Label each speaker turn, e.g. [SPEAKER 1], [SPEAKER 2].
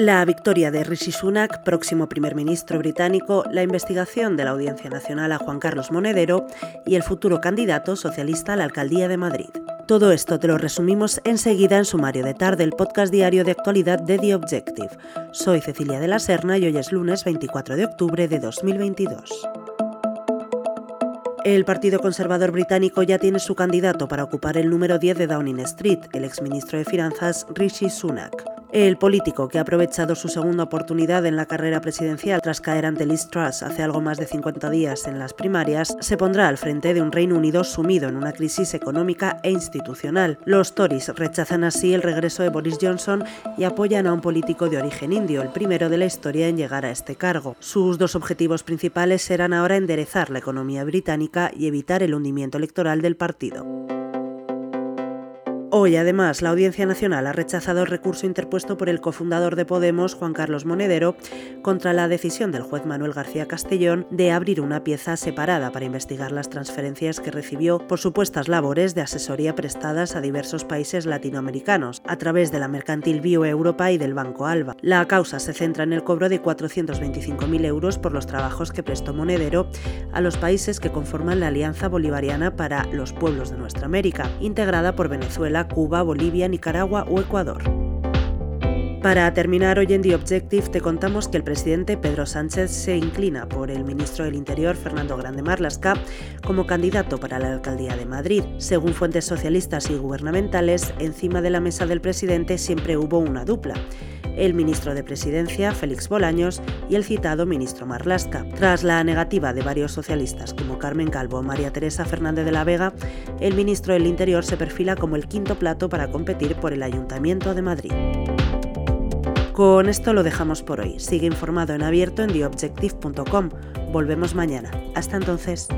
[SPEAKER 1] La victoria de Rishi Sunak, próximo primer ministro británico, la investigación de la Audiencia Nacional a Juan Carlos Monedero y el futuro candidato socialista a la alcaldía de Madrid. Todo esto te lo resumimos enseguida en Sumario de Tarde, el podcast diario de actualidad de The Objective. Soy Cecilia de la Serna y hoy es lunes 24 de octubre de 2022. El Partido Conservador británico ya tiene su candidato para ocupar el número 10 de Downing Street, el exministro de Finanzas Rishi Sunak. El político, que ha aprovechado su segunda oportunidad en la carrera presidencial tras caer ante Liz Truss hace algo más de 50 días en las primarias, se pondrá al frente de un Reino Unido sumido en una crisis económica e institucional. Los Tories rechazan así el regreso de Boris Johnson y apoyan a un político de origen indio, el primero de la historia en llegar a este cargo. Sus dos objetivos principales serán ahora enderezar la economía británica y evitar el hundimiento electoral del partido. Hoy, además, la Audiencia Nacional ha rechazado el recurso interpuesto por el cofundador de Podemos, Juan Carlos Monedero, contra la decisión del juez Manuel García Castellón de abrir una pieza separada para investigar las transferencias que recibió por supuestas labores de asesoría prestadas a diversos países latinoamericanos a través de la mercantil Bio Europa y del Banco Alba. La causa se centra en el cobro de 425.000 euros por los trabajos que prestó Monedero a los países que conforman la Alianza Bolivariana para los Pueblos de Nuestra América, integrada por Venezuela, Cuba, Bolivia, Nicaragua o Ecuador. Para terminar hoy en The Objective te contamos que el presidente Pedro Sánchez se inclina por el ministro del Interior Fernando Grande Marlasca como candidato para la alcaldía de Madrid. Según fuentes socialistas y gubernamentales, encima de la mesa del presidente siempre hubo una dupla el ministro de Presidencia, Félix Bolaños, y el citado ministro Marlasca. Tras la negativa de varios socialistas como Carmen Calvo o María Teresa Fernández de la Vega, el ministro del Interior se perfila como el quinto plato para competir por el Ayuntamiento de Madrid. Con esto lo dejamos por hoy. Sigue informado en abierto en theobjective.com. Volvemos mañana. Hasta entonces.